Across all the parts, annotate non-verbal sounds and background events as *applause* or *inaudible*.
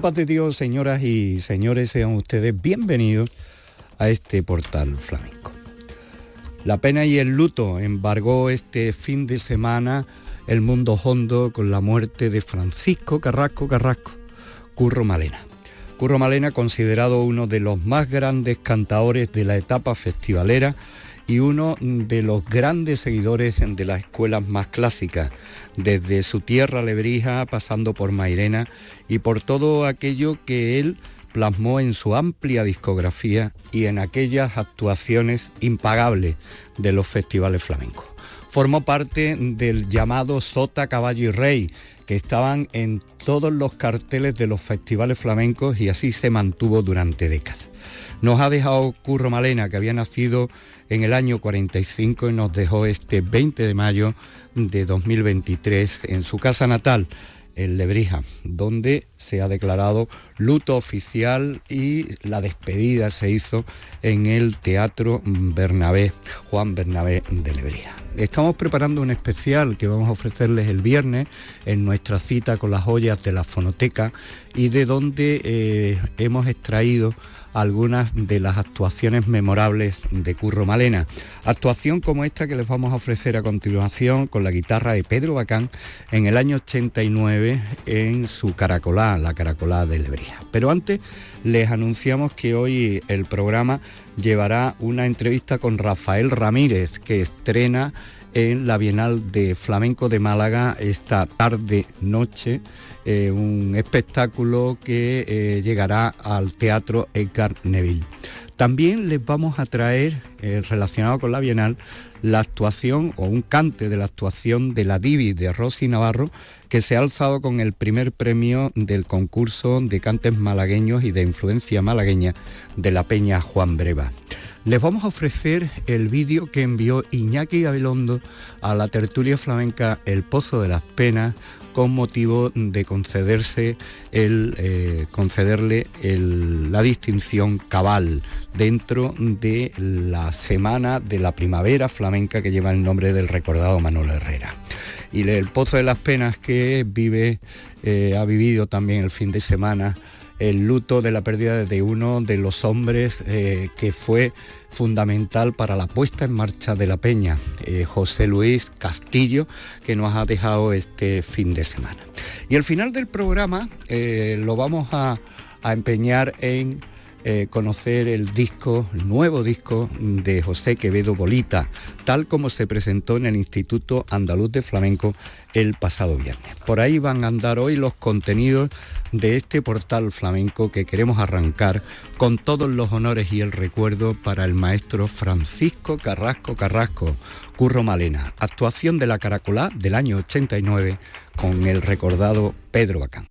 Dios, señoras y señores, sean ustedes bienvenidos a este portal flamenco. La pena y el luto embargó este fin de semana el mundo hondo con la muerte de Francisco Carrasco Carrasco, Curro Malena. Curro Malena, considerado uno de los más grandes cantadores de la etapa festivalera, y uno de los grandes seguidores de las escuelas más clásicas, desde su tierra Lebrija, pasando por Mairena y por todo aquello que él plasmó en su amplia discografía y en aquellas actuaciones impagables de los festivales flamencos. Formó parte del llamado Sota, Caballo y Rey, que estaban en todos los carteles de los festivales flamencos y así se mantuvo durante décadas. Nos ha dejado Curro Malena, que había nacido en el año 45 y nos dejó este 20 de mayo de 2023 en su casa natal, en Lebrija, donde se ha declarado luto oficial y la despedida se hizo en el Teatro Bernabé, Juan Bernabé de Lebrija. Estamos preparando un especial que vamos a ofrecerles el viernes en nuestra cita con las joyas de la fonoteca y de donde eh, hemos extraído algunas de las actuaciones memorables de Curro Malena. Actuación como esta que les vamos a ofrecer a continuación con la guitarra de Pedro Bacán en el año 89 en su Caracolá, la Caracolá de Pero antes les anunciamos que hoy el programa llevará una entrevista con Rafael Ramírez que estrena en la Bienal de Flamenco de Málaga esta tarde noche eh, un espectáculo que eh, llegará al Teatro Edgar Neville. También les vamos a traer, eh, relacionado con la Bienal, la actuación o un cante de la actuación de la Divi de Rosy Navarro, que se ha alzado con el primer premio del concurso de cantes malagueños y de influencia malagueña de la Peña Juan Breva. Les vamos a ofrecer el vídeo que envió Iñaki Gabilondo a la tertulia flamenca El Pozo de las Penas con motivo de concederse el, eh, concederle la distinción cabal dentro de la semana de la primavera flamenca que lleva el nombre del recordado Manuel Herrera. Y el Pozo de las Penas que vive, eh, ha vivido también el fin de semana el luto de la pérdida de uno de los hombres eh, que fue fundamental para la puesta en marcha de la peña, eh, José Luis Castillo, que nos ha dejado este fin de semana. Y el final del programa eh, lo vamos a, empeñar en conocer el disco, el nuevo disco de José Quevedo Bolita, tal como se presentó en el Instituto Andaluz de Flamenco el pasado viernes. Por ahí van a andar hoy los contenidos de este portal flamenco que queremos arrancar con todos los honores y el recuerdo para el maestro Francisco Carrasco Carrasco, Curro Malena, actuación de la Caracolá del año 89 con el recordado Pedro Bacán.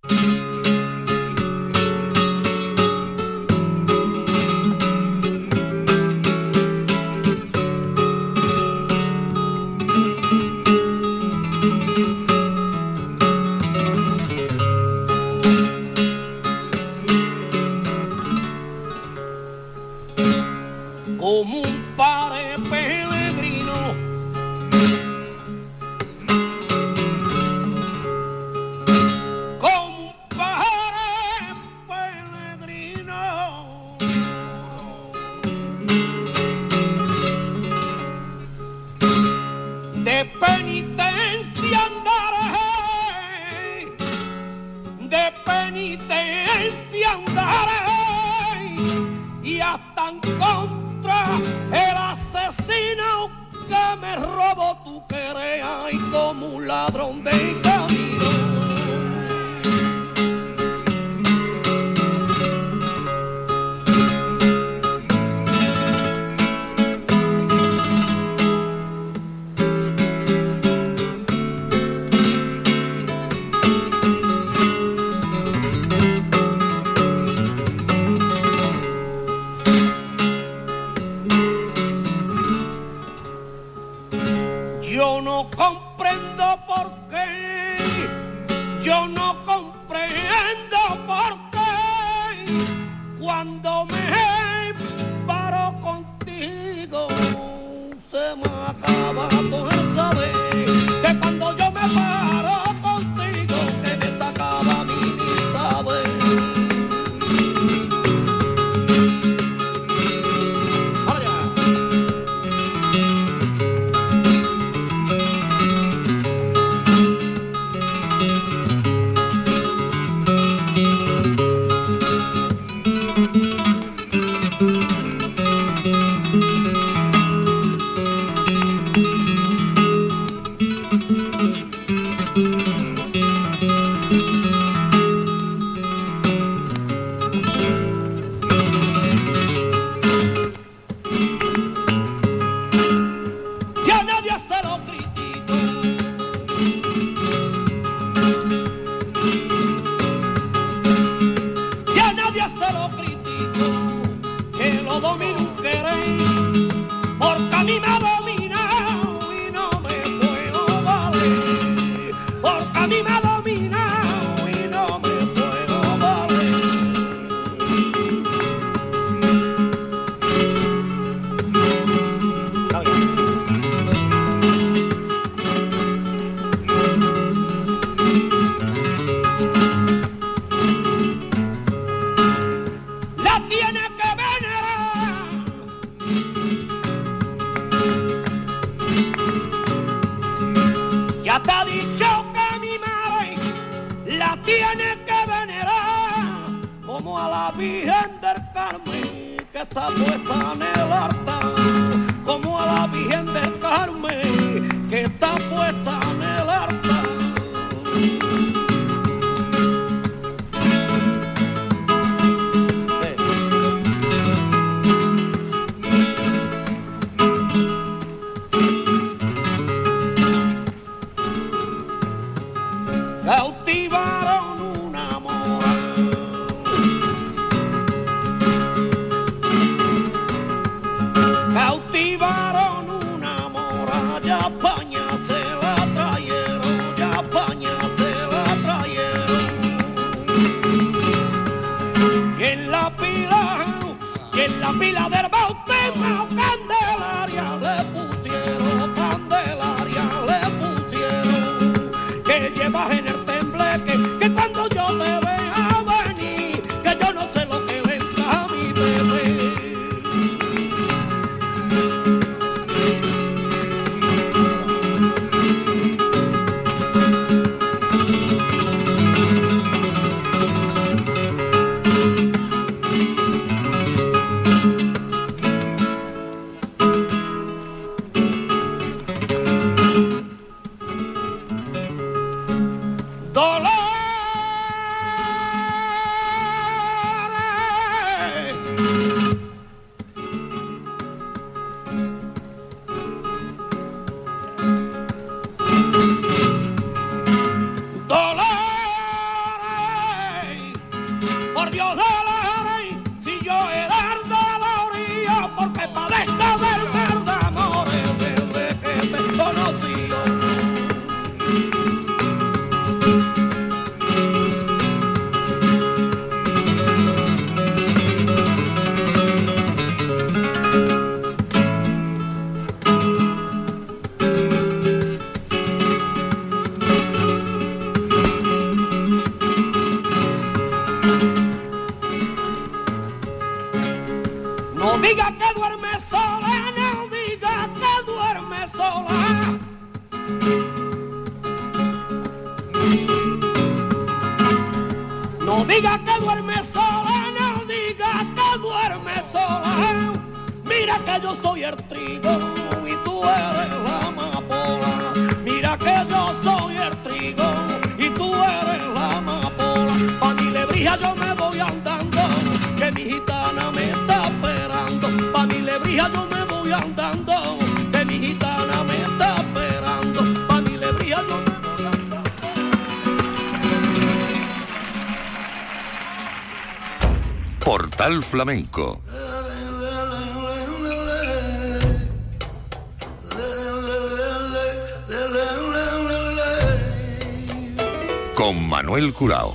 Con Manuel Curao.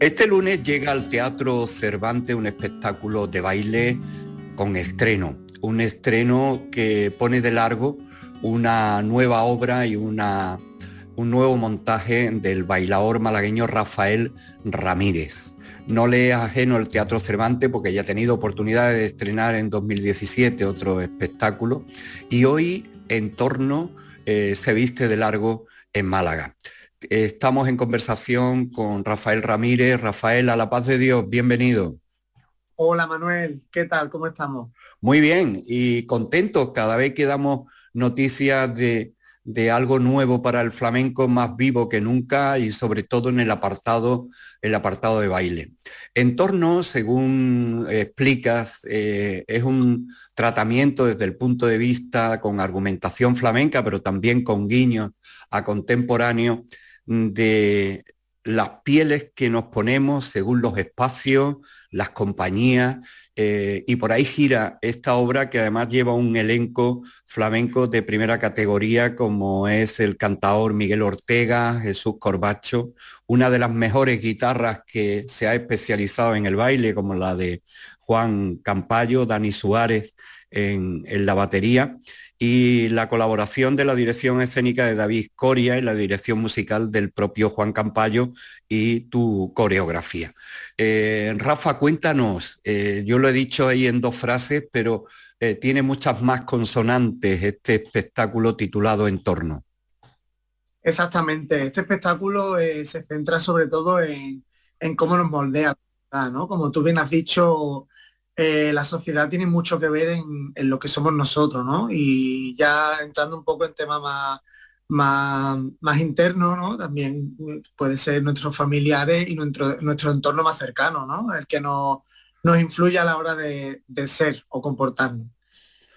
Este lunes llega al Teatro Cervantes un espectáculo de baile con estreno, un estreno que pone de largo una nueva obra y una, un nuevo montaje del bailador malagueño Rafael Ramírez. No le es ajeno el Teatro Cervantes porque ya ha tenido oportunidad de estrenar en 2017 otro espectáculo y hoy en torno eh, se viste de largo en Málaga. Estamos en conversación con Rafael Ramírez. Rafael, a la paz de Dios, bienvenido. Hola Manuel, ¿qué tal? ¿Cómo estamos? Muy bien y contentos cada vez que damos noticias de, de algo nuevo para el flamenco más vivo que nunca y sobre todo en el apartado, el apartado de baile. En torno, según explicas, eh, es un tratamiento desde el punto de vista con argumentación flamenca, pero también con guiños a contemporáneo de las pieles que nos ponemos según los espacios, las compañías, eh, y por ahí gira esta obra que además lleva un elenco flamenco de primera categoría como es el cantador Miguel Ortega, Jesús Corbacho, una de las mejores guitarras que se ha especializado en el baile como la de Juan Campayo, Dani Suárez en la batería y la colaboración de la dirección escénica de David Coria y la dirección musical del propio Juan Campayo y tu coreografía. Eh, Rafa, cuéntanos, eh, yo lo he dicho ahí en dos frases, pero eh, tiene muchas más consonantes este espectáculo titulado Entorno. Exactamente, este espectáculo se centra sobre todo en, cómo nos moldea, ¿no? Como tú bien has dicho, eh, la sociedad tiene mucho que ver en, lo que somos nosotros, ¿no? Y ya entrando un poco en temas más, más, más internos, ¿no? También puede ser nuestros familiares y nuestro, nuestro entorno más cercano, ¿no? El que nos, nos influye a la hora de, ser o comportarnos.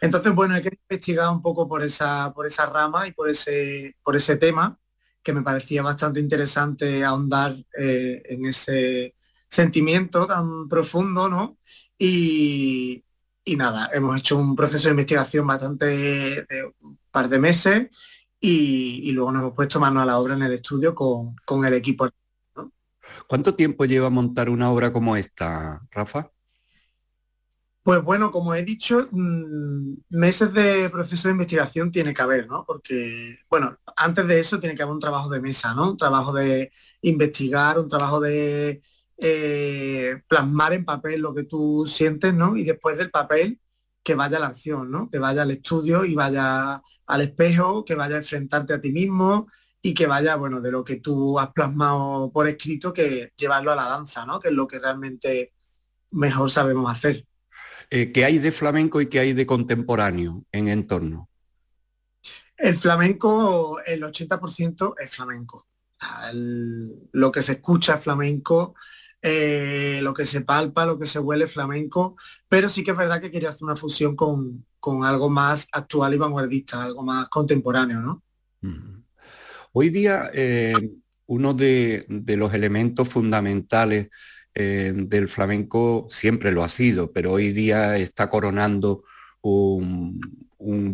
Entonces, bueno, hay que investigar un poco por esa, por esa rama y por ese, por ese tema, que me parecía bastante interesante ahondar eh, en ese sentimiento tan profundo, ¿no? Y, nada, hemos hecho un proceso de investigación bastante de un par de meses y, luego nos hemos puesto mano a la obra en el estudio con, el equipo. ¿Cuánto tiempo lleva montar una obra como esta, Rafa? Pues bueno, como he dicho, mm, meses de proceso de investigación tiene que haber, ¿no? Porque, bueno, antes de eso tiene que haber un trabajo de mesa, ¿no? Un trabajo de investigar, un trabajo de eh, plasmar en papel lo que tú sientes, ¿no? Y después del papel, que vaya a la acción, ¿no? Que vaya al estudio y vaya al espejo, que vaya a enfrentarte a ti mismo y que vaya, bueno, de lo que tú has plasmado por escrito, que llevarlo a la danza, ¿no? Que es lo que realmente mejor sabemos hacer. Eh, ¿Qué hay de flamenco y qué hay de contemporáneo en entorno? El flamenco, el 80% es flamenco. lo que se escucha es flamenco, eh, lo que se palpa, lo que se huele flamenco, pero sí que es verdad que quería hacer una fusión con, algo más actual y vanguardista, algo más contemporáneo, ¿no? Hoy día eh, uno de, los elementos fundamentales eh, del flamenco siempre lo ha sido, pero hoy día está coronando un,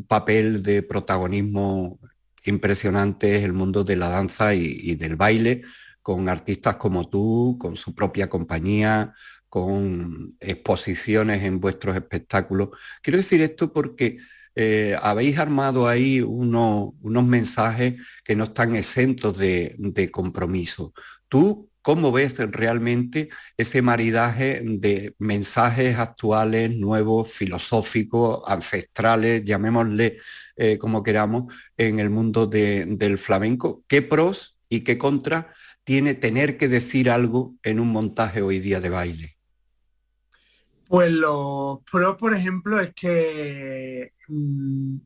papel de protagonismo impresionante en el mundo de la danza y del baile, con artistas como tú, con su propia compañía, con exposiciones en vuestros espectáculos. Quiero decir esto porque eh, habéis armado ahí unos mensajes que no están exentos de, compromiso. ¿Tú cómo ves realmente ese maridaje de mensajes actuales, nuevos, filosóficos, ancestrales, llamémosle eh, como queramos, en el mundo del flamenco? ¿Qué pros y qué contras tiene tener que decir algo en un montaje hoy día de baile? Pues lo pro, por ejemplo, es que mm,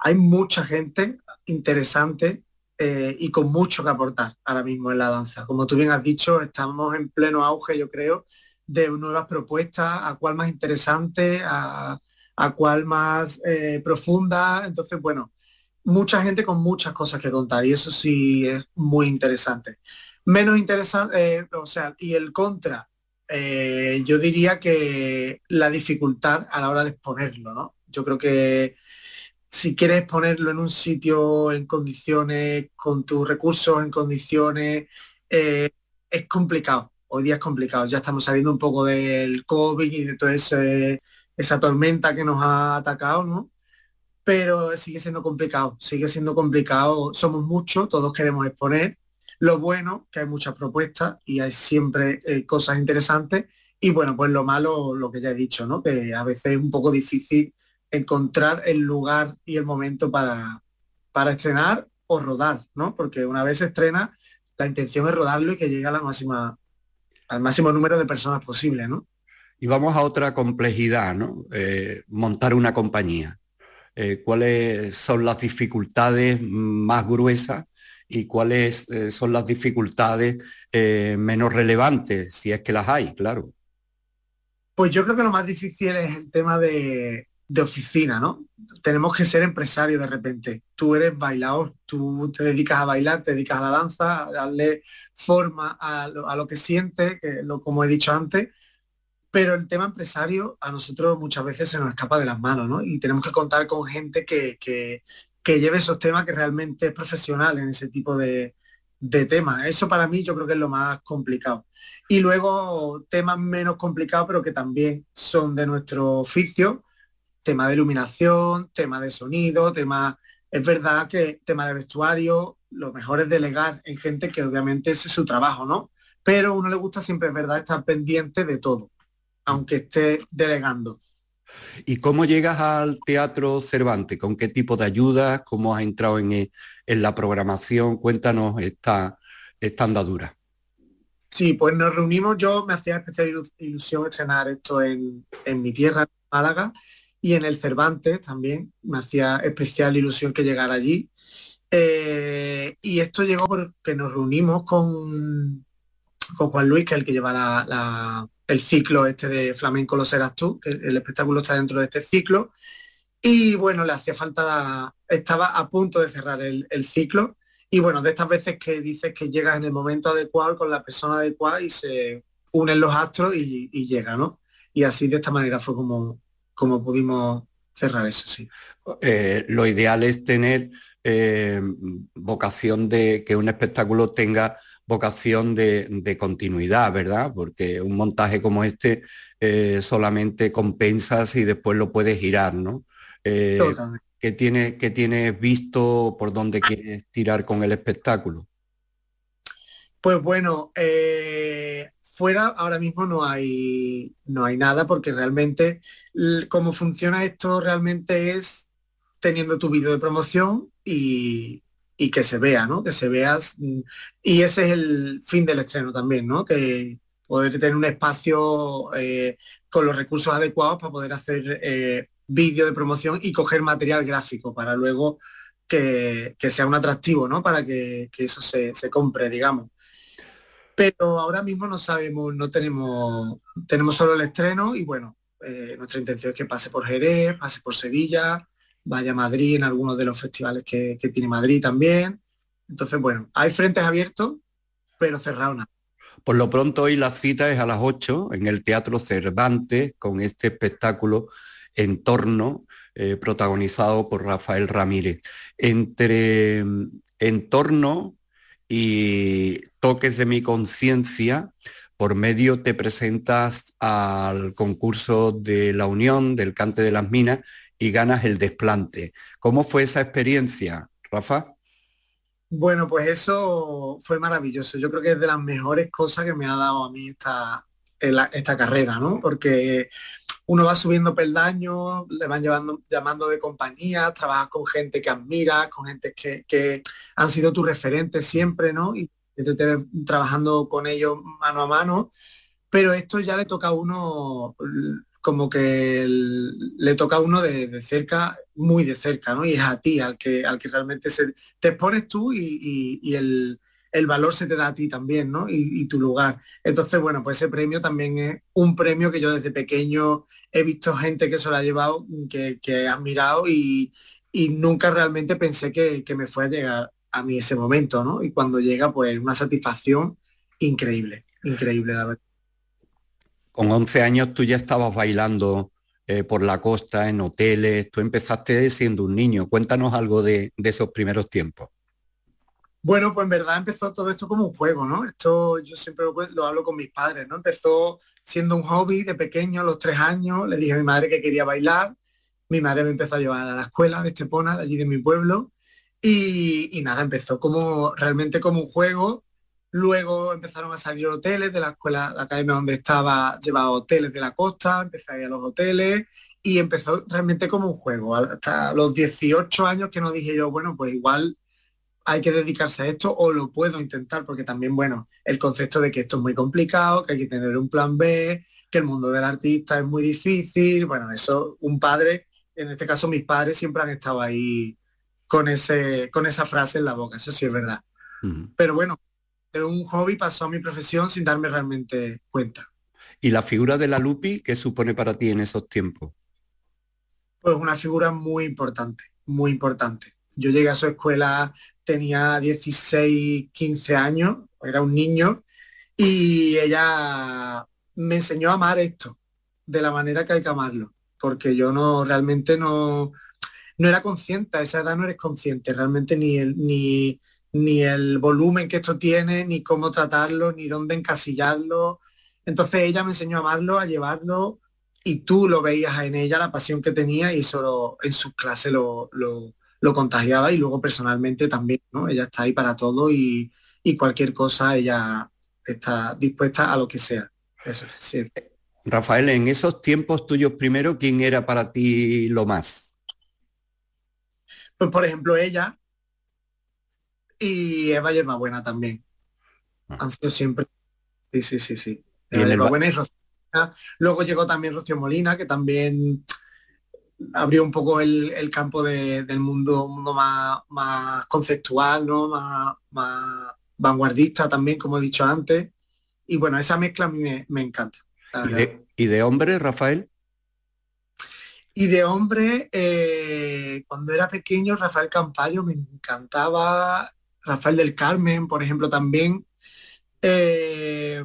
hay mucha gente interesante eh, y con mucho que aportar ahora mismo en la danza. Como tú bien has dicho, estamos en pleno auge, yo creo, de nuevas propuestas, a cuál más interesante, a, cuál más eh, profunda. Entonces, bueno, mucha gente con muchas cosas que contar y eso sí es muy interesante. Menos interesante, eh, o sea, y el contra, eh, yo diría que la dificultad a la hora de exponerlo, ¿no? Yo creo que si quieres ponerlo en un sitio en condiciones, con tus recursos en condiciones, eh, es complicado. Hoy día es complicado. Ya estamos saliendo un poco del COVID y de toda esa tormenta que nos ha atacado, ¿no? Pero sigue siendo complicado, sigue siendo complicado. Somos muchos, todos queremos exponer. Lo bueno, que hay muchas propuestas y hay siempre eh, cosas interesantes. Y bueno, pues lo malo, lo que ya he dicho, ¿no? Que a veces es un poco difícil encontrar el lugar y el momento para, para estrenar o rodar, ¿no? Porque una vez se estrena, la intención es rodarlo y que llegue a la al máximo número de personas posible, ¿no? Y vamos a otra complejidad, ¿no? Eh, montar una compañía. Eh, ¿Cuáles son las dificultades más gruesas y cuáles eh, son las dificultades menos relevantes, si es que las hay, claro? Pues yo creo que lo más difícil es el tema de, de oficina, ¿no? Tenemos que ser empresarios de repente. Tú eres bailador, tú te dedicas a bailar, te dedicas a la danza, a darle forma a lo, que sientes, que lo, como he dicho antes, pero el tema empresario a nosotros muchas veces se nos escapa de las manos, ¿no? Y tenemos que contar con gente que, que, lleve esos temas que realmente es profesional en ese tipo de, de temas. Eso para mí yo creo que es lo más complicado. Y luego temas menos complicados, pero que también son de nuestro oficio, tema de iluminación, tema de sonido, tema... Es verdad que tema de vestuario, lo mejor es delegar en gente que obviamente ese es su trabajo, ¿no? Pero a uno le gusta siempre, es verdad, estar pendiente de todo, aunque esté delegando. ¿Y cómo llegas al Teatro Cervantes? ¿Con qué tipo de ayudas? ¿Cómo has entrado en, en la programación? Cuéntanos esta, esta andadura. Sí, pues nos reunimos, yo me hacía especial ilusión estrenar esto en, en mi tierra, Málaga, y en el Cervantes también me hacía especial ilusión que llegara allí. Eh, y esto llegó porque nos reunimos con, con Juan Luis, que es el que lleva el ciclo este de Flamenco Lo Serás Tú, que el espectáculo está dentro de este ciclo. Y bueno, le hacía falta, estaba a punto de cerrar el, ciclo. Y bueno, de estas veces que dices que llegas en el momento adecuado con la persona adecuada y se unen los astros y, llega, ¿no? Y así de esta manera fue como, como pudimos cerrar eso, sí. Eh, lo ideal es tener eh, vocación de que un espectáculo tenga vocación de, continuidad, ¿verdad? Porque un montaje como este eh, solamente compensas y después lo puedes girar, ¿no? ¿qué, tienes, ¿Qué tienes visto por dónde quieres tirar con el espectáculo? Pues bueno, fuera ahora mismo no hay, no hay nada porque realmente cómo funciona esto realmente es teniendo tu vídeo de promoción y, que se vea, ¿no? Que se veas. Y ese es el fin del estreno también, ¿no? Que poder tener un espacio eh, con los recursos adecuados para poder hacer eh, vídeo de promoción y coger material gráfico para luego que, sea un atractivo, ¿no? Para que, eso se, se compre, digamos pero ahora mismo no sabemos, no tenemos, tenemos solo el estreno y bueno, eh, nuestra intención es que pase por Jerez, pase por Sevilla, vaya Madrid en algunos de los festivales que, tiene Madrid también. Entonces, bueno, hay frentes abiertos, pero cerrados nada. Por lo pronto hoy la cita es a las 8 en el Teatro Cervantes con este espectáculo en torno eh, protagonizado por Rafael Ramírez. Entre entorno y toques de mi conciencia, por medio te presentas al concurso de la Unión del Cante de las Minas y ganas el desplante. ¿Cómo fue esa experiencia, Rafa? Bueno, pues eso fue maravilloso. Yo creo que es de las mejores cosas que me ha dado a mí esta, esta carrera, ¿no? Porque uno va subiendo peldaños, le van llevando, llamando de compañía, trabajas con gente que admira, con gente que, han sido tus referentes siempre, ¿no? Y te, te trabajando con ellos mano a mano, pero esto ya le toca a uno como que le toca a uno de, cerca, muy de cerca, ¿no? Y es a ti al que, al que realmente se, te expones tú y, el, el, valor se te da a ti también, ¿no? Y, y, tu lugar. Entonces, bueno, pues ese premio también es un premio que yo desde pequeño he visto gente que se lo ha llevado, que, que he admirado y, nunca realmente pensé que, me fue a llegar a mí ese momento, ¿no? Y cuando llega, pues una satisfacción increíble, increíble, la verdad. Con 11 años tú ya estabas bailando eh, por la costa, en hoteles. Tú empezaste siendo un niño. Cuéntanos algo de, esos primeros tiempos. Bueno, pues en verdad empezó todo esto como un juego, ¿no? Esto yo siempre lo, hablo con mis padres, ¿no? Empezó siendo un hobby de pequeño, a los tres años, le dije a mi madre que quería bailar, mi madre me empezó a llevar a la escuela de Estepona, de allí de mi pueblo, y, y nada, empezó como realmente como un juego, Luego empezaron a salir hoteles de la escuela, la academia donde estaba, llevaba hoteles de la costa, empecé a ir a los hoteles y empezó realmente como un juego. Hasta los 18 años que no dije yo, bueno, pues igual hay que dedicarse a esto o lo puedo intentar, porque también, bueno, el concepto de que esto es muy complicado, que hay que tener un plan B, que el mundo del artista es muy difícil, bueno, eso un padre, en este caso mis padres siempre han estado ahí con, ese, con esa frase en la boca, eso sí es verdad. Pero bueno, de un hobby pasó a mi profesión sin darme realmente cuenta. ¿Y la figura de la Lupi qué supone para ti en esos tiempos? Pues una figura muy importante, muy importante. Yo llegué a su escuela, tenía 16, 15 años, era un niño, y ella me enseñó a amar esto de la manera que hay que amarlo, porque yo no realmente no, no era consciente, a esa edad no eres consciente realmente ni, el, ni, ni el volumen que esto tiene, ni cómo tratarlo, ni dónde encasillarlo. Entonces ella me enseñó a amarlo, a llevarlo, y tú lo veías en ella, la pasión que tenía, y eso en sus clases lo, lo, contagiaba, y luego personalmente también, ¿no? Ella está ahí para todo y, cualquier cosa ella está dispuesta a lo que sea. Eso sí. Rafael, en esos tiempos tuyos primero, ¿quién era para ti lo más? Pues por ejemplo ella, y Eva buena también. Ah. Han sido siempre. Sí, sí, sí, sí. Eva buena y Rocío. Luego llegó también Rocío Molina, que también abrió un poco el, campo del mundo, mundo más, más conceptual, ¿no? Más, más, vanguardista también, como he dicho antes. Y bueno, esa mezcla a mí me, encanta. ¿Y de, hombre, Rafael? Y de hombre, eh, cuando era pequeño, Rafael Campayo me encantaba Rafael del Carmen, por ejemplo, también. Eh,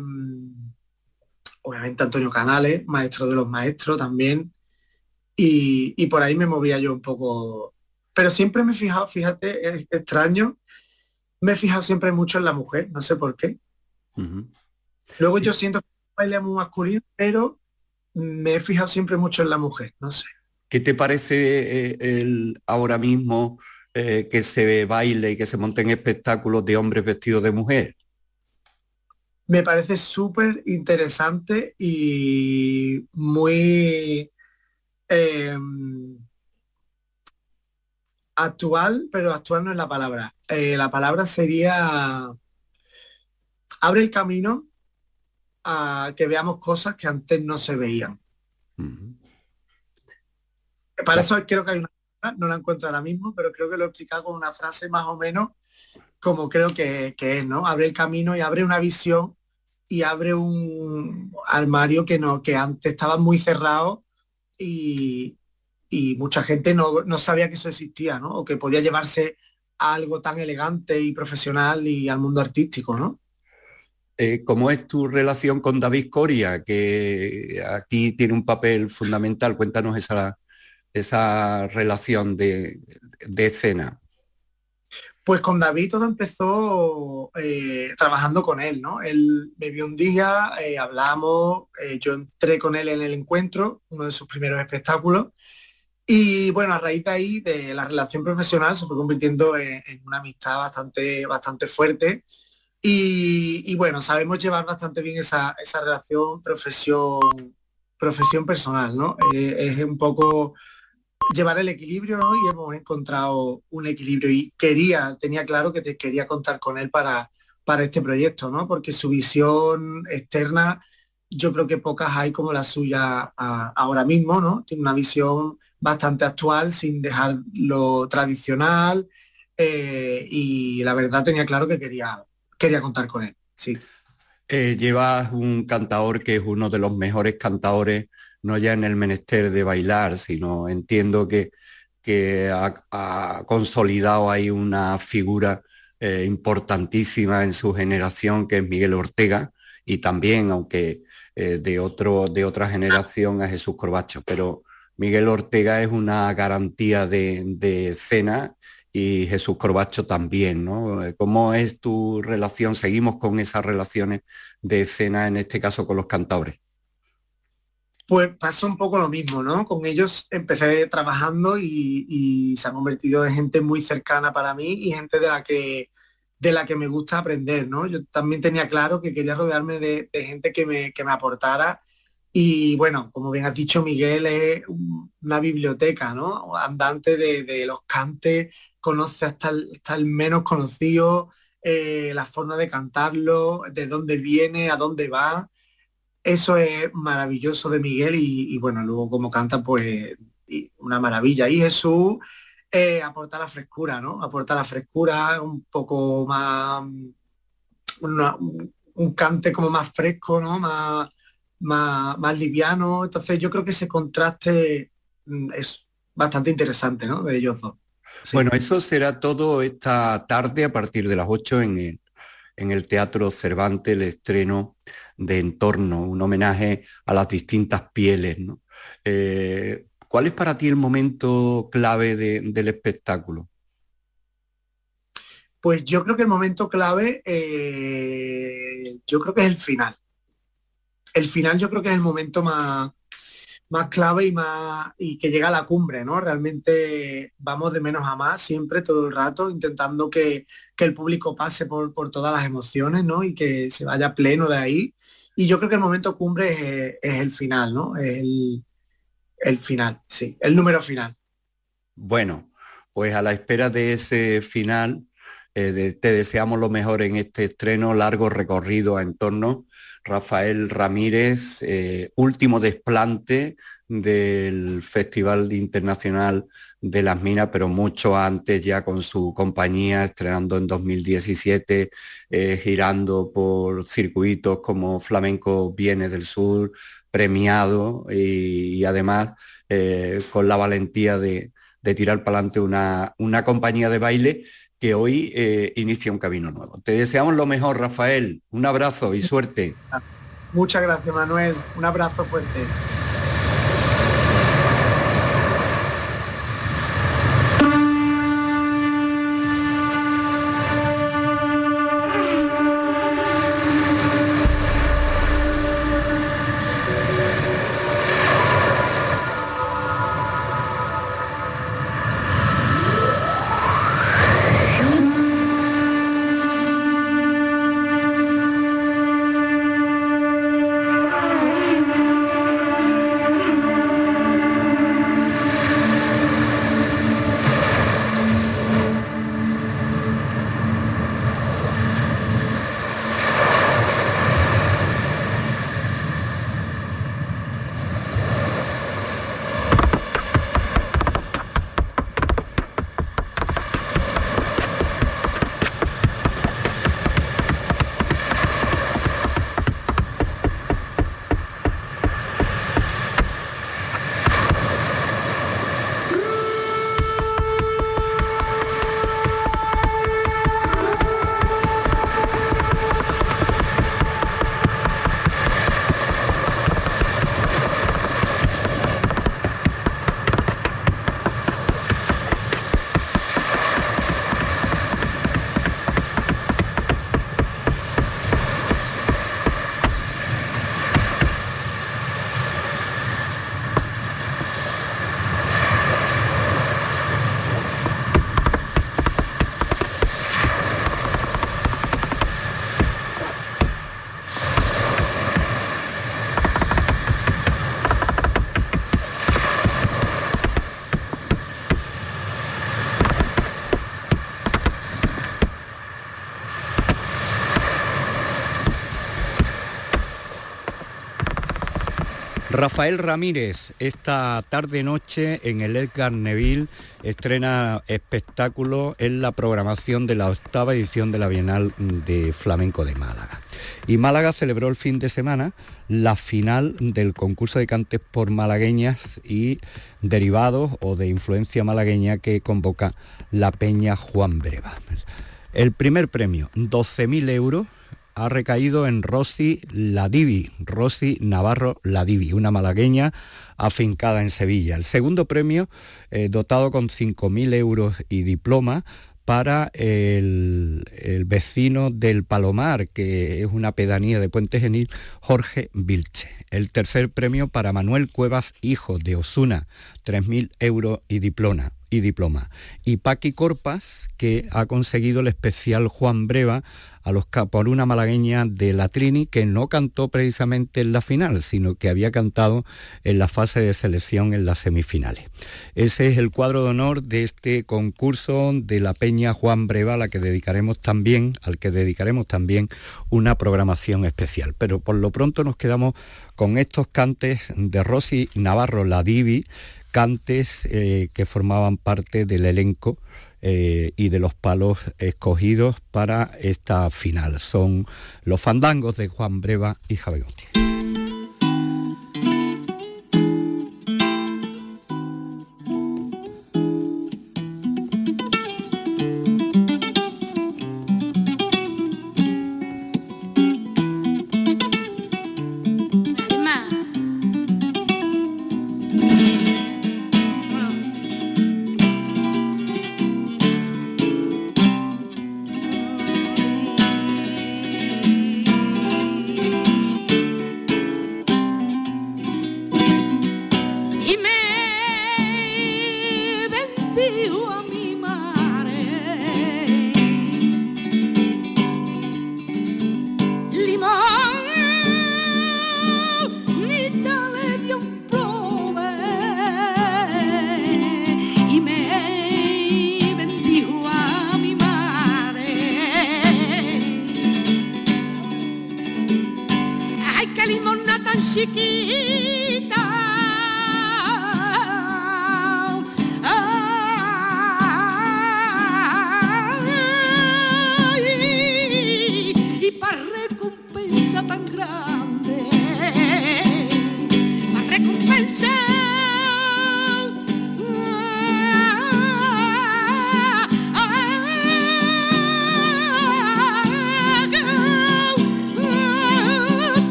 obviamente Antonio Canales, maestro de los maestros también. Y, por ahí me movía yo un poco. Pero siempre me he fijado, fíjate, es extraño, me he fijado siempre mucho en la mujer, no sé por qué. Luego yo siento que baile muy masculino, pero me he fijado siempre mucho en la mujer, no sé. ¿Qué te parece eh, el, ahora mismo eh, que se baile y que se monten espectáculos de hombres vestidos de mujer? Me parece súper interesante y muy em, actual, pero actual no es la palabra. Eh, la palabra sería abre el camino a que veamos cosas que antes no se veían. Para eso creo que hay una no la encuentro ahora mismo, pero creo que lo he explicado con una frase más o menos como creo que, es, ¿no? Abre el camino y abre una visión y abre un armario que no, que antes estaba muy cerrado y, mucha gente no, sabía que eso existía, ¿no? O que podía llevarse algo tan elegante y profesional y al mundo artístico, ¿no? Eh, ¿Cómo es tu relación con David Coria, que aquí tiene un papel fundamental? Cuéntanos esa, esa relación de, escena? Pues con David todo empezó eh, trabajando con él, ¿no? Él me vio un día, eh, hablamos, eh, yo entré con él en el encuentro, uno de sus primeros espectáculos, y bueno, a raíz de ahí, de la relación profesional, se fue convirtiendo en, una amistad bastante, bastante fuerte. Y, bueno, sabemos llevar bastante bien esa, esa relación profesión, profesión personal, ¿no? es un poco llevar el equilibrio, ¿no? Y hemos encontrado un equilibrio y quería, tenía claro que te quería contar con él para, para este proyecto, ¿no? Porque su visión externa, yo creo que pocas hay como la suya ahora mismo, ¿no? Tiene una visión bastante actual sin dejar lo tradicional eh, y la verdad tenía claro que quería, quería contar con él, sí. Eh, llevas un cantador que es uno de los mejores cantadores no ya en el menester de bailar, sino entiendo que, que ha, consolidado ahí una figura eh, importantísima en su generación, que es Miguel Ortega, y también, aunque eh, de, otro, de otra generación, a Jesús Corbacho. Pero Miguel Ortega es una garantía de, escena y Jesús Corbacho también, ¿no? ¿Cómo es tu relación? Seguimos con esas relaciones de escena, en este caso con los cantadores. Pues pasa un poco lo mismo, ¿no? Con ellos empecé trabajando y, se han convertido en gente muy cercana para mí y gente de la que de la que me gusta aprender, ¿no? Yo también tenía claro que quería rodearme de, gente que me, que me aportara y bueno, como bien has dicho Miguel, es una biblioteca, ¿no? Andante de, los cantes, conoce hasta el, menos conocido, eh, la forma de cantarlo, de dónde viene, a dónde va. Eso es maravilloso de Miguel y, bueno, luego como canta, pues una maravilla. Y Jesús eh, aporta la frescura, ¿no? Aporta la frescura, un poco más, un cante como más fresco, ¿no? Más, más, liviano. Entonces yo creo que ese contraste mm, es bastante interesante, ¿no? De ellos dos. Bueno, eso será todo esta tarde a partir de las 8 en el, en el Teatro Cervantes, el estreno de Entorno, un homenaje a las distintas pieles. Eh, ¿Cuál es para ti el momento clave del espectáculo? Pues yo creo que el momento clave, eh, yo creo que es el final el final yo creo que es el momento más, más clave y más y que llega a la cumbre, ¿no? Realmente vamos de menos a más siempre, todo el rato, intentando que, el público pase por, por, todas las emociones, ¿no? Y que se vaya pleno de ahí. Y yo creo que el momento cumbre es, el final, ¿no? El, el final, sí, el número final. Bueno, pues a la espera de ese final, eh, te deseamos lo mejor en este estreno, largo recorrido a entorno Rafael Ramírez, eh, último desplante del Festival Internacional de las Minas, pero mucho antes ya con su compañía, estrenando en 2017, eh, girando por circuitos como Flamenco Viene del Sur, premiado y, además eh, con la valentía de, tirar para adelante una compañía de baile que hoy eh, inicia un camino nuevo. Te deseamos lo mejor, Rafael. Un abrazo y suerte. Muchas gracias, Manuel. Un abrazo fuerte. Rafael Ramírez, esta tarde-noche en el Edgar Neville estrena espectáculo en la programación de la octava edición de la Bienal de Flamenco de Málaga. Y Málaga celebró el fin de semana la final del concurso de cantes por malagueñas y derivados o de influencia malagueña que convoca la Peña Juan Breva. El primer premio, 12.000 euros ha recaído en Rosy Ladivi, Rosy Navarro Ladivi, una malagueña afincada en Sevilla. El segundo premio, eh, dotado con 5.000 euros y diploma, para el, vecino del Palomar, que es una pedanía de Puente Genil, Jorge Vilche. El tercer premio para Manuel Cuevas, hijo de Osuna, 3.000 euros y diploma. Y diploma. Y Paqui Corpas, que ha conseguido el especial Juan Breva a los, por una malagueña de la Trini que no cantó precisamente en la final, sino que había cantado en la fase de selección en las semifinales. Ese es el cuadro de honor de este concurso de la Peña Juan Breva, a la que dedicaremos también, al que dedicaremos también una programación especial. Pero por lo pronto nos quedamos con estos cantes de Rosy Navarro La Divi, cantes eh, que formaban parte del elenco eh, y de los palos escogidos para esta final. Son los fandangos de Juan Breva y Javier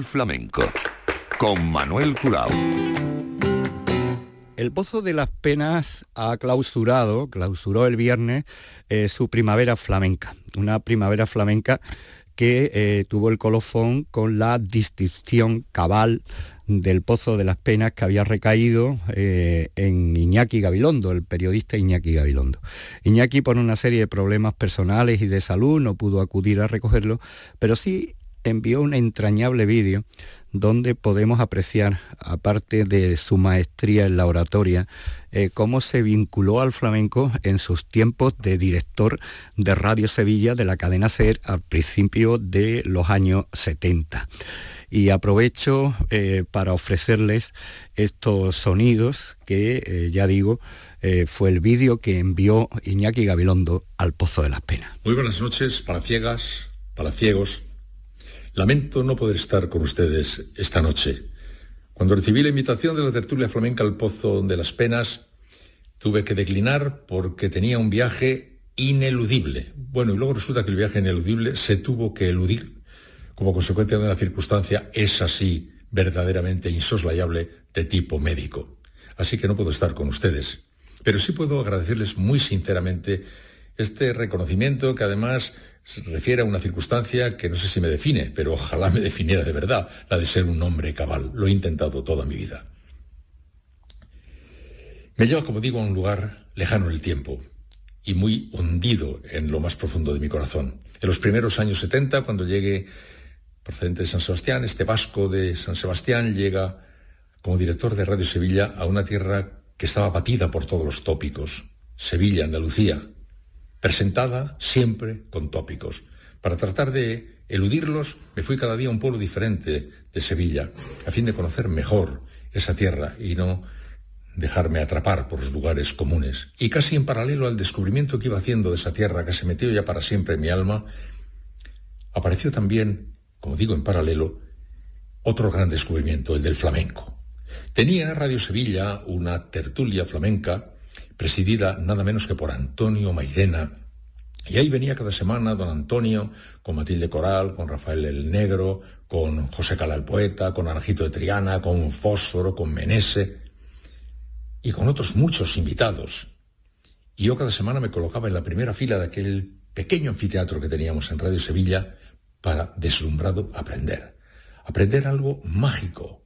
Flamenco con Manuel Curao. El Pozo de las Penas ha clausurado, clausuró el viernes eh, su primavera flamenca, una primavera flamenca que eh, tuvo el colofón con la distinción cabal del Pozo de las Penas que había recaído eh, en Iñaki Gabilondo, el periodista Iñaki Gabilondo. Iñaki por una serie de problemas personales y de salud no pudo acudir a recogerlo, pero sí envió un entrañable vídeo donde podemos apreciar, aparte de su maestría en la oratoria, eh, cómo se vinculó al flamenco en sus tiempos de director de Radio Sevilla de la cadena SER al principio de los años 70. Y aprovecho eh, para ofrecerles estos sonidos que, eh, ya digo, fue el vídeo que envió Iñaki Gabilondo al Pozo de las Penas. Muy buenas noches, para ciegas, para ciegos Lamento no poder estar con ustedes esta noche. Cuando recibí la invitación de la tertulia flamenca al Pozo de las Penas, tuve que declinar porque tenía un viaje ineludible. Bueno, y luego resulta que el viaje ineludible se tuvo que eludir como consecuencia de una circunstancia, es así, verdaderamente insoslayable de tipo médico. Así que no puedo estar con ustedes. Pero sí puedo agradecerles muy sinceramente este reconocimiento que además se refiere a una circunstancia que no sé si me define, pero ojalá me definiera de verdad, la de ser un hombre cabal. Lo he intentado toda mi vida. Me lleva, como digo, a un lugar lejano en el tiempo y muy hundido en lo más profundo de mi corazón. En los primeros años 70, cuando llegué procedente de San Sebastián, este vasco de San Sebastián llega como director de Radio Sevilla a una tierra que estaba batida por todos los tópicos. Sevilla, Andalucía, presentada siempre con tópicos. Para tratar de eludirlos, me fui cada día a un pueblo diferente de Sevilla, a fin de conocer mejor esa tierra y no dejarme atrapar por los lugares comunes. Y casi en paralelo al descubrimiento que iba haciendo de esa tierra que se metió ya para siempre en mi alma, apareció también, como digo en paralelo, otro gran descubrimiento, el del flamenco. Tenía Radio Sevilla una tertulia flamenca presidida nada menos que por Antonio Mairena. Y ahí venía cada semana don Antonio con Matilde Coral, con Rafael el Negro, con José Cala el Poeta, con Arjito de Triana, con Fósforo, con Menese y con otros muchos invitados. Y yo cada semana me colocaba en la primera fila de aquel pequeño anfiteatro que teníamos en Radio Sevilla para, deslumbrado, aprender. Aprender algo mágico,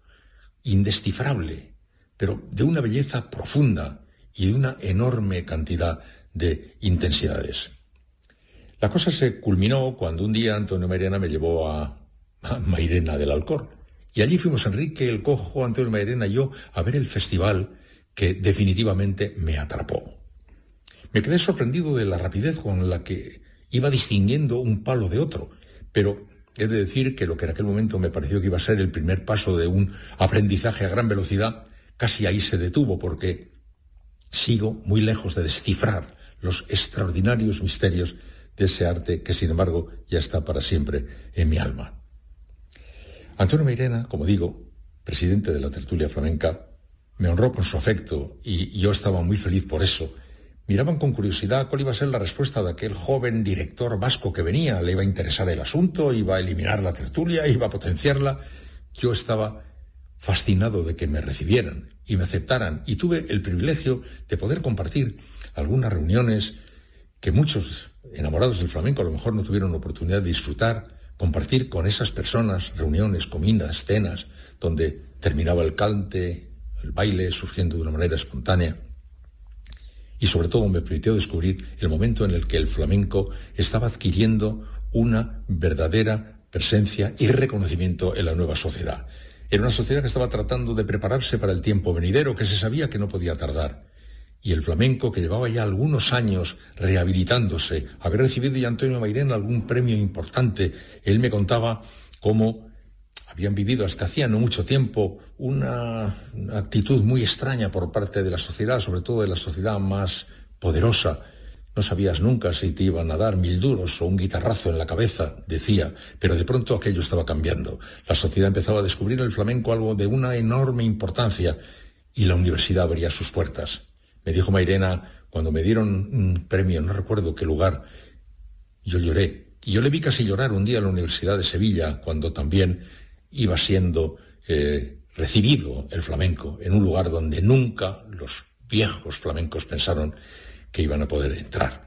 indescifrable, pero de una belleza profunda, y de una enorme cantidad de intensidades. La cosa se culminó cuando un día Antonio Mairena me llevó a, Mairena del Alcor. Y allí fuimos Enrique, el Cojo, Antonio Mairena y yo a ver el festival que definitivamente me atrapó. Me quedé sorprendido de la rapidez con la que iba distinguiendo un palo de otro, pero he de decir que lo que en aquel momento me pareció que iba a ser el primer paso de un aprendizaje a gran velocidad, casi ahí se detuvo porque sigo muy lejos de descifrar los extraordinarios misterios de ese arte que, sin embargo, ya está para siempre en mi alma. Antonio Meirena, como digo, presidente de la tertulia flamenca, me honró con su afecto y yo estaba muy feliz por eso. Miraban con curiosidad cuál iba a ser la respuesta de aquel joven director vasco que venía. Le iba a interesar el asunto, iba a eliminar la tertulia, iba a potenciarla. Yo estaba fascinado de que me recibieran y me aceptaran y tuve el privilegio de poder compartir algunas reuniones que muchos enamorados del flamenco a lo mejor no tuvieron oportunidad de disfrutar, compartir con esas personas reuniones, comidas, cenas, donde terminaba el cante, el baile surgiendo de una manera espontánea. Y sobre todo me permitió descubrir el momento en el que el flamenco estaba adquiriendo una verdadera presencia y reconocimiento en la nueva sociedad. Era una sociedad que estaba tratando de prepararse para el tiempo venidero, que se sabía que no podía tardar. Y el flamenco, que llevaba ya algunos años rehabilitándose, había recibido ya Antonio Mairena algún premio importante. Él me contaba cómo habían vivido hasta hacía no mucho tiempo una actitud muy extraña por parte de la sociedad, sobre todo de la sociedad más poderosa, no sabías nunca si te iban a dar mil duros o un guitarrazo en la cabeza, decía, pero de pronto aquello estaba cambiando. La sociedad empezaba a descubrir el flamenco algo de una enorme importancia y la universidad abría sus puertas. Me dijo Mairena, cuando me dieron un premio, no recuerdo qué lugar, yo lloré. Y yo le vi casi llorar un día en la Universidad de Sevilla, cuando también iba siendo eh, recibido el flamenco en un lugar donde nunca los viejos flamencos pensaron que iban a poder entrar.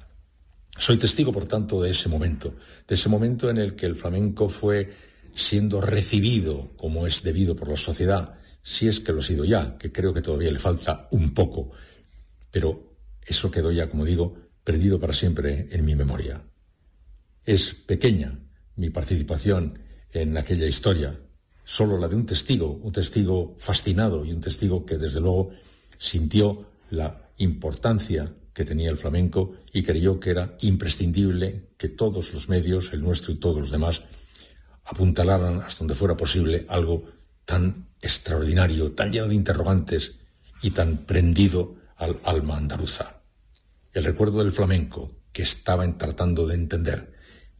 Soy testigo, por tanto, de ese momento, de ese momento en el que el flamenco fue siendo recibido como es debido por la sociedad, si es que lo ha sido ya, que creo que todavía le falta un poco, pero eso quedó ya, como digo, perdido para siempre en mi memoria. Es pequeña mi participación en aquella historia, solo la de un testigo, un testigo fascinado y un testigo que desde luego sintió la importancia que tenía el flamenco y creyó que era imprescindible que todos los medios, el nuestro y todos los demás, apuntalaran hasta donde fuera posible algo tan extraordinario, tan lleno de interrogantes y tan prendido al alma andaluza. El recuerdo del flamenco que estaba tratando de entender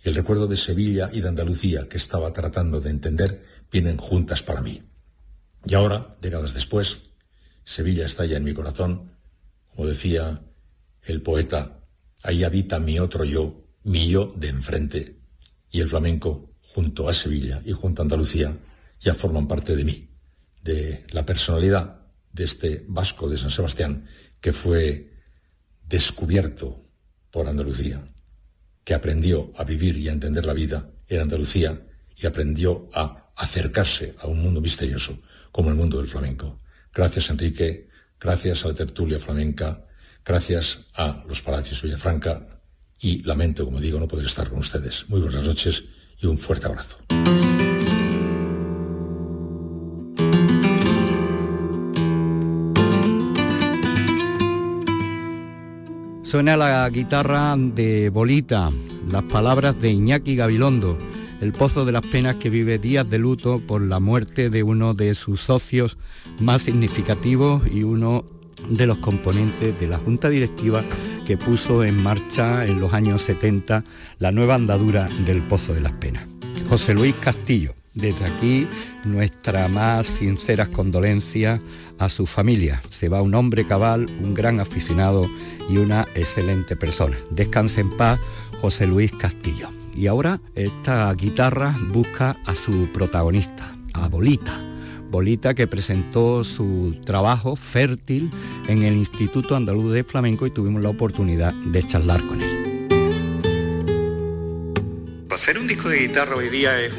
y el recuerdo de Sevilla y de Andalucía que estaba tratando de entender vienen juntas para mí. Y ahora, décadas después, Sevilla está ya en mi corazón, como decía el poeta, ahí habita mi otro yo, mi yo de enfrente, y el flamenco, junto a Sevilla y junto a Andalucía, ya forman parte de mí, de la personalidad de este vasco de San Sebastián que fue descubierto por Andalucía, que aprendió a vivir y a entender la vida en Andalucía y aprendió a acercarse a un mundo misterioso como el mundo del flamenco. Gracias Enrique, gracias a la tertulia flamenca, gracias a los Palacios Villafranca y lamento, como digo, no poder estar con ustedes. Muy buenas noches y un fuerte abrazo. Suena la guitarra de Bolita, las palabras de Iñaki Gabilondo, el pozo de las penas que vive días de luto por la muerte de uno de sus socios más significativos y uno de los componentes de la junta directiva que puso en marcha en los años 70 la nueva andadura del Pozo de las Penas. José Luis Castillo, desde aquí nuestra más sinceras condolencias a su familia. Se va un hombre cabal, un gran aficionado y una excelente persona. Descanse en paz, José Luis Castillo. Y ahora esta guitarra busca a su protagonista, a Bolita. Bolita que presentó su trabajo fértil en el Instituto Andaluz de Flamenco y tuvimos la oportunidad de charlar con él. Hacer un disco de guitarra hoy día es,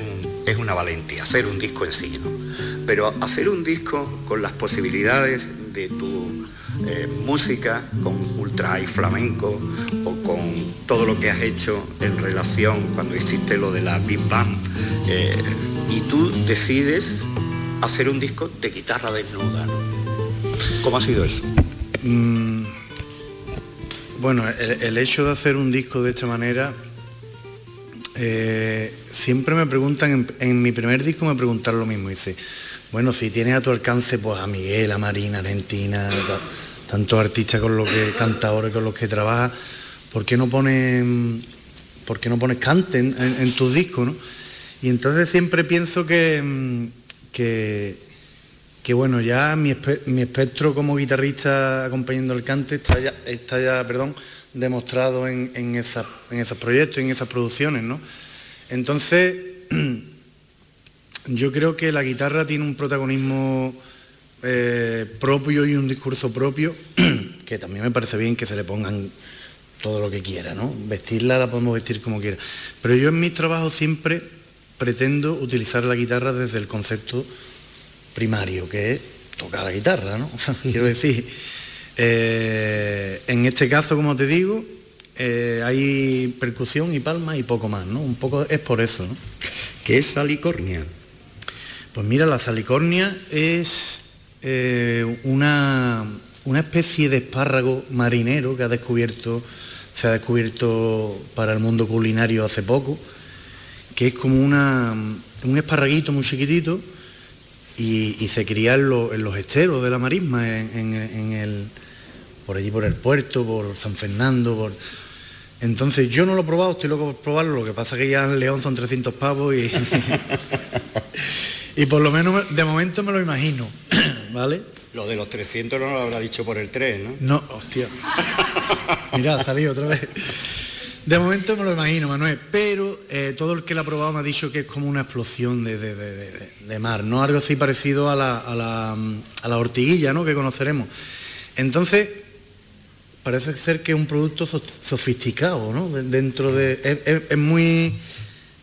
una valentía, hacer un disco en sí, ¿no? Pero hacer un disco con las posibilidades de tu eh, música, con ultra y flamenco o con todo lo que has hecho en relación cuando hiciste lo de la Big Bang. Eh, y tú decides hacer un disco de guitarra desnuda. ¿Cómo ha sido eso? Mm, bueno, el, hecho de hacer un disco de esta manera, eh, siempre me preguntan, en, mi primer disco me preguntaron lo mismo, dice, bueno, si tienes a tu alcance pues a Miguel, a Marina, Argentina, tantos artistas con los que cantadores con los que trabajas, ¿por qué no pones, por qué no pones cante en, tus discos? ¿no? Y entonces siempre pienso que, que, bueno, ya mi, espectro como guitarrista acompañando el cante está ya, está ya perdón, demostrado en, en, esos proyectos, en esas producciones. ¿no? Entonces, *clears throat* yo creo que la guitarra tiene un protagonismo eh, propio y un discurso propio, *clears throat* que también me parece bien que se le pongan todo lo que quiera, ¿no? Vestirla la podemos vestir como quiera. Pero yo en mis trabajos siempre pretendo utilizar la guitarra desde el concepto primario, que es tocar la guitarra, ¿no? *laughs* Quiero decir, eh, en este caso, como te digo, eh, hay percusión y palma y poco más, ¿no? Un poco es por eso, ¿no? ¿Qué es salicornia? Pues mira, la salicornia es eh, una, especie de espárrago marinero que ha descubierto, se ha descubierto para el mundo culinario hace poco, que es como una, un esparraguito muy chiquitito y, se cría en, los esteros de la marisma, en, el, por allí por el puerto, por San Fernando, por... Entonces yo no lo he probado, estoy loco por probarlo, lo que pasa es que ya en León son 300 pavos y... *laughs* y por lo menos de momento me lo imagino. *clears throat* ¿vale? Lo de los 300 no lo habrá dicho por el 3, ¿no? No, hostia. *laughs* Mira, salí otra vez. De momento me lo imagino, Manuel, pero eh, todo el que lo ha probado me ha dicho que es como una explosión de, mar, ¿no? Algo así parecido a la, a la, ortiguilla, ¿no? Que conoceremos. Entonces, parece ser que es un producto sofisticado, ¿no? Dentro de... es muy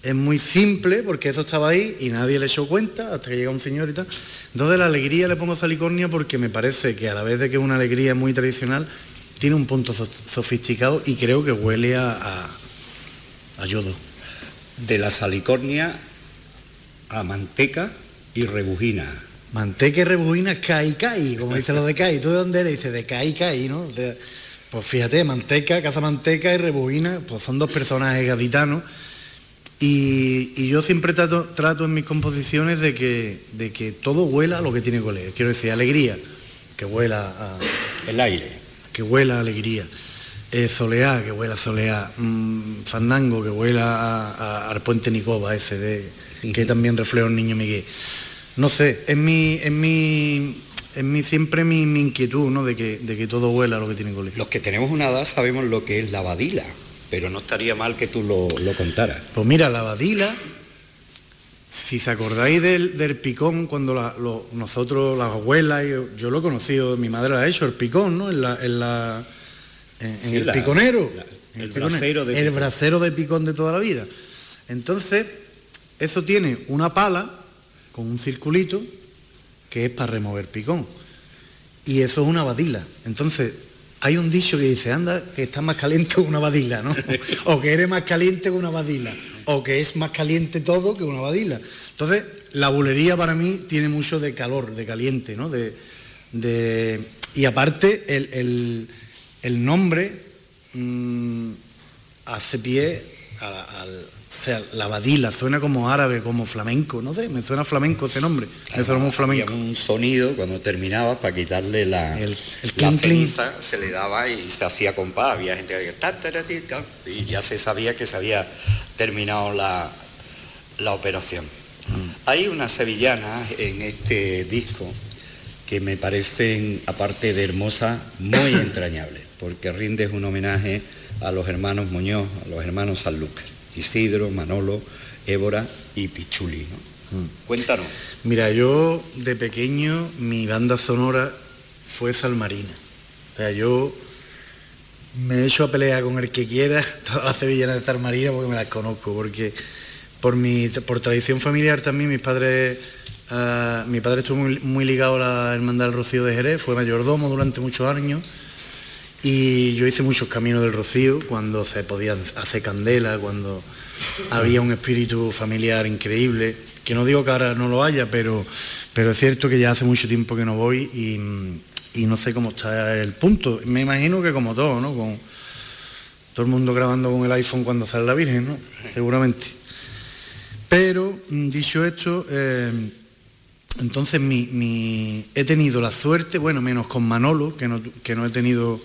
es muy simple porque eso estaba ahí y nadie le echó cuenta hasta que llega un señor y tal. Entonces la alegría le pongo salicornia porque me parece que a la vez de que es una alegría muy tradicional, tiene un punto sofisticado y creo que huele a, a, yodo. De la salicornia a manteca y rebujina. Manteca y rebujina, caí, caí, como dicen los de caí. ¿Tú de dónde eres? Dice, de caí, caí, ¿no? pues fíjate, manteca, caza manteca y rebujina, pues son dos personajes gaditanos. Y, yo siempre trato, trato, en mis composiciones de que, de que todo huela a lo que tiene que oler. Quiero decir, alegría, que huela a... El aire. Que huela a alegría. Eh, soleá, que huela a soleá. Mm, fandango, que huela al puente Nicoba, ese de, que también refleja un niño Miguel. No sé, es mi, es mi, es mi siempre mi, inquietud, ¿no? De que, de que todo huela a lo que tiene que oler. Los que tenemos una edad sabemos lo que es la badila pero no estaría mal que tú lo, contaras. Pues mira, la badila, si se acordáis del, picón, cuando nosotros, las abuelas, yo, yo, lo he conocido, mi madre lo ha hecho, el picón, ¿no? En, la, en, la, en, el piconero. el, bracero de el bracero de picón de toda la vida. Entonces, eso tiene una pala con un circulito que es para remover picón. Y eso es una badila. Entonces, hay un dicho que dice, anda, que está más caliente que una badila, ¿no? *laughs* o que eres más caliente que una badila, o que es más caliente todo que una badila. Entonces, la bulería para mí tiene mucho de calor, de caliente, ¿no? Y aparte, el, nombre mm, hace pie al o sea, la badila suena como árabe, como flamenco, no sé, me suena flamenco ese nombre. Me suena muy flamenco. un sonido cuando terminaba para quitarle la, el, ceniza, se le daba y se hacía compás. Había gente que decía, y ya se sabía que se había terminado la, operación. Mm. Hay unas sevillanas en este disco que me parecen, aparte de hermosas, muy *coughs* entrañables, porque rindes un homenaje a los hermanos Muñoz, a los hermanos Sanlúcar. Isidro, Manolo, Évora y Pichuli. Mm. Cuéntanos. Mira, yo de pequeño mi banda sonora fue Salmarina. O sea, yo me he hecho a pelear con el que quiera *laughs* todas las sevillanas de Salmarina porque me las conozco, porque por, mi, por tradición familiar también mis padres... Ah, mi padre estuvo muy, muy, ligado a la Hermandad del Rocío de Jerez, fue mayordomo durante muchos años y yo hice muchos caminos del Rocío cuando se podía hacer candela, cuando había un espíritu familiar increíble, que no digo que ahora no lo haya, pero, pero es cierto que ya hace mucho tiempo que no voy y, no sé cómo está el punto. Me imagino que como todo, ¿no? Con todo el mundo grabando con el iPhone cuando sale la Virgen, ¿no? Seguramente. Pero, mm, dicho esto, eh, entonces mi, he tenido la suerte, bueno, menos con Manolo, que no, que no he tenido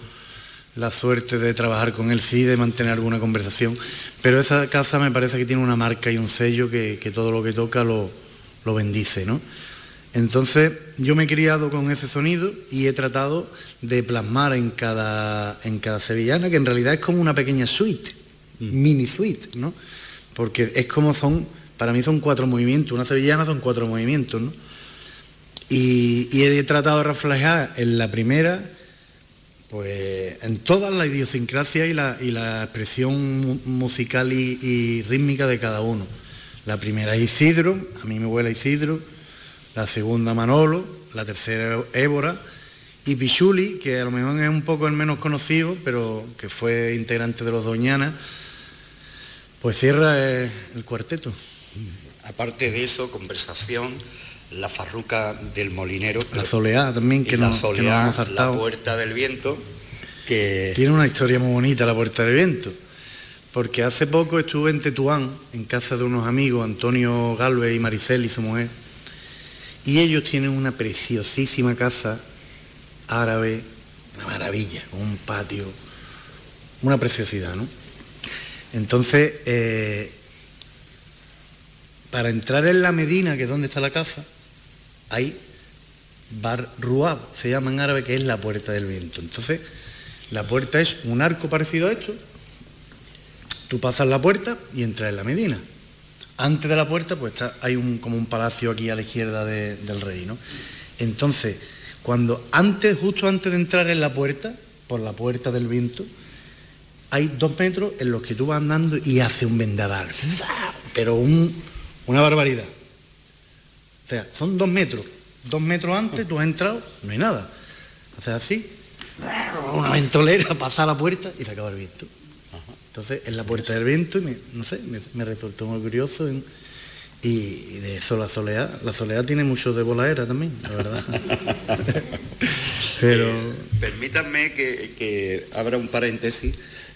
la suerte de trabajar con él, sí, de mantener alguna conversación, pero esa casa me parece que tiene una marca y un sello que, todo lo que toca lo, bendice, ¿no? Entonces yo me he criado con ese sonido y he tratado de plasmar en cada, en cada sevillana, que en realidad es como una pequeña suite, mm. mini suite, ¿no? Porque es como son, para mí son cuatro movimientos, una sevillana son cuatro movimientos, ¿no? y he tratado de reflejar en la primera pues en toda la idiosincrasia y la, expresión musical y, rítmica de cada uno. La primera Isidro, a mí me huele Isidro, la segunda Manolo, la tercera Évora y Pichuli, que a lo mejor es un poco el menos conocido, pero que fue integrante de los Doñanas, pues cierra el cuarteto. Aparte de eso, conversación, la farruca del molinero. La soleá también, que, la soleá, La puerta del viento, que... Tiene una historia muy bonita la puerta del viento, porque hace poco estuve en Tetuán, en casa de unos amigos, Antonio Galvez y Maricel y su mujer, y ellos tienen una preciosísima casa árabe, una maravilla, un patio, una preciosidad, ¿no? Entonces, eh, para entrar en la Medina, que es donde está la casa, hay Bar Ruab, se llama en árabe, que es la puerta del viento. Entonces, la puerta es un arco parecido a esto. Tú pasas la puerta y entras en la Medina. Antes de la puerta, pues hay un, como un palacio aquí a la izquierda del rey, ¿no? Entonces, cuando antes, justo antes de entrar en la puerta, por la puerta del viento, hay dos metros en los que tú vas andando y hace un vendaval. Pero una barbaridad. Sea, son dos metros. Dos metros antes tú has entrado, no hay nada. Haces así, una ventolera, *laughs* pasa la puerta y se acaba el viento. Entonces, en la puerta del viento, y me, no sé, me, resultó muy curioso. Y, de eso la soleá, la soleá tiene mucho de volaera también, la verdad. *laughs* Pero... Permítanme que, abra un paréntesis,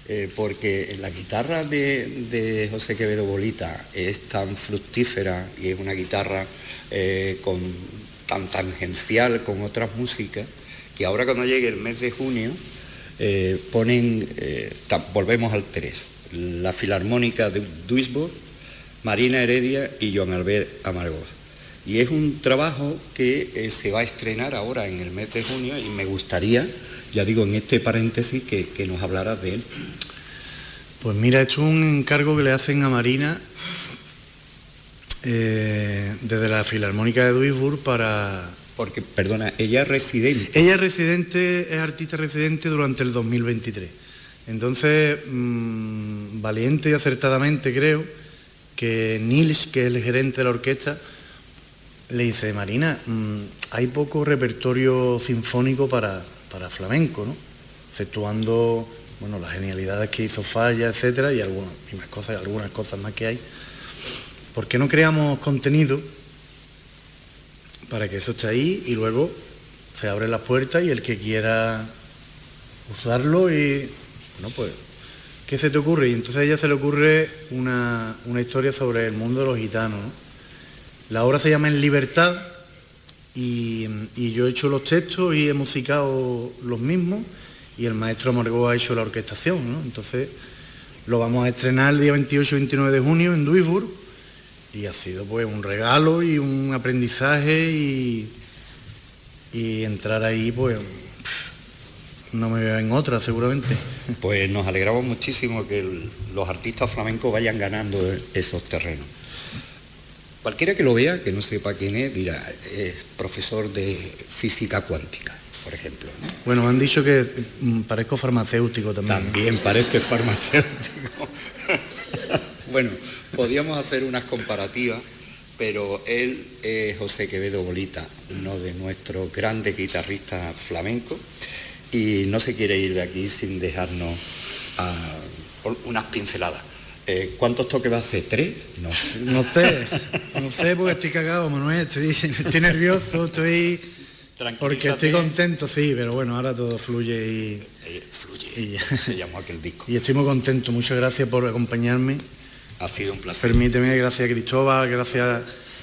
eh, porque la guitarra de, José Quevedo Bolita es tan fructífera y es una guitarra eh, con, tan tangencial con otras músicas, que ahora cuando llegue el mes de junio ponen, volvemos al 3, la Filarmónica de Duisburg, Marina Heredia y Joan Albert Amargós. Y es un trabajo que eh, se va a estrenar ahora en el mes de junio y me gustaría, ya digo en este paréntesis, que, nos hablaras de él. Pues mira, esto es un encargo que le hacen a Marina eh, desde la Filarmónica de Duisburg para... Porque, perdona, ella es residente. Ella es residente, es artista residente durante el 2023. Entonces, mm, valiente y acertadamente creo, que Nils, que es el gerente de la orquesta, le dice, Marina, mm, hay poco repertorio sinfónico para, para flamenco, ¿no? Exceptuando bueno, las genialidades que hizo Falla, etcétera, y algunas y más cosas, algunas cosas más que hay. ¿Por qué no creamos contenido para que eso esté ahí y luego se abre la puerta y el que quiera usarlo y bueno pues ¿qué se te ocurre? Y entonces a ella se le ocurre una, historia sobre el mundo de los gitanos. La obra se llama En Libertad y, yo he hecho los textos y he musicado los mismos y el maestro Amargó ha hecho la orquestación. Entonces lo vamos a estrenar el día 28 y 29 de junio en Duisburg y ha sido pues un regalo y un aprendizaje y entrar ahí pues no me veo en otra seguramente. Pues nos alegramos muchísimo que los artistas flamencos vayan ganando esos terrenos. Cualquiera que lo vea, que no sepa quién es, mira, es profesor de física cuántica, por ejemplo. Bueno, me han dicho que mm, parezco farmacéutico también. También parece farmacéutico. *laughs* bueno, podíamos hacer unas comparativas, pero él es José Quevedo Bolita, uno de nuestros grandes guitarristas flamencos y no se quiere ir de aquí sin dejarnos ah, unas pinceladas. Eh, ¿Cuántos toques va a hacer? ¿Tres? No. No sé, no sé porque estoy cagado, Manuel, estoy, nervioso, estoy... Porque estoy contento, sí, pero bueno, ahora todo fluye y... Eh, fluye, se llamó aquel disco. Y estoy muy contento, muchas gracias por acompañarme. Ha sido un placer. Permíteme, gracias a Cristóbal, gracias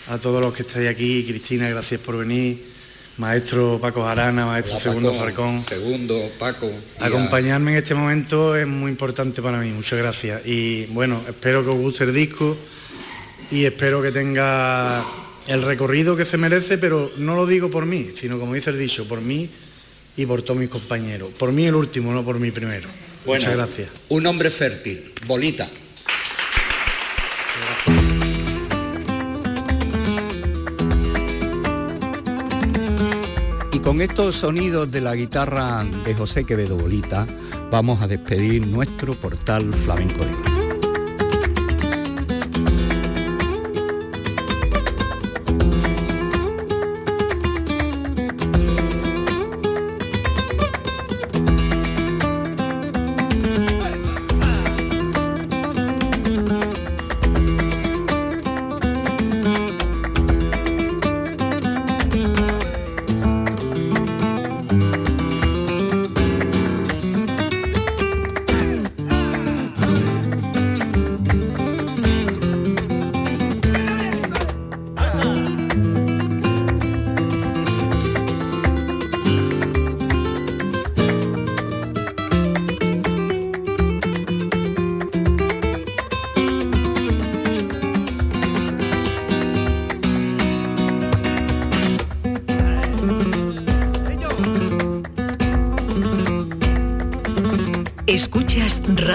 a todos los que estáis aquí, Cristina, gracias por venir maestro Paco Jarana, maestro Segundo Farcón. Segundo, Paco. Acompañarme en este momento es muy importante para mí, muchas gracias. Y bueno, espero que os guste el disco y espero que tenga el recorrido que se merece, pero no lo digo por mí, sino como dice el dicho, por mí y por todos mis compañeros. Por mí el último, no por mí primero. Muchas gracias. Un hombre fértil, bolita. Con estos sonidos de la guitarra de José Quevedo Bolita, vamos a despedir nuestro portal Flamenco